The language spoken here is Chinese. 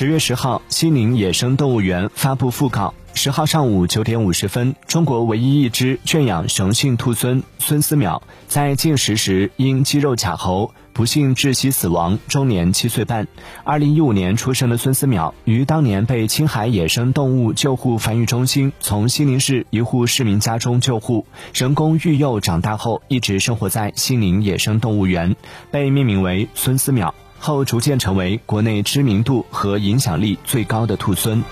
十月十号，西宁野生动物园发布讣告。十号上午九点五十分，中国唯一一只圈养雄性兔狲孙思邈在进食时因肌肉卡喉，不幸窒息死亡，终年七岁半。二零一五年出生的孙思邈，于当年被青海野生动物救护繁育中心从西宁市一户市民家中救护，人工育幼长大后，一直生活在西宁野生动物园，被命名为孙思邈，后逐渐成为国内知名度和影响力最高的兔孙。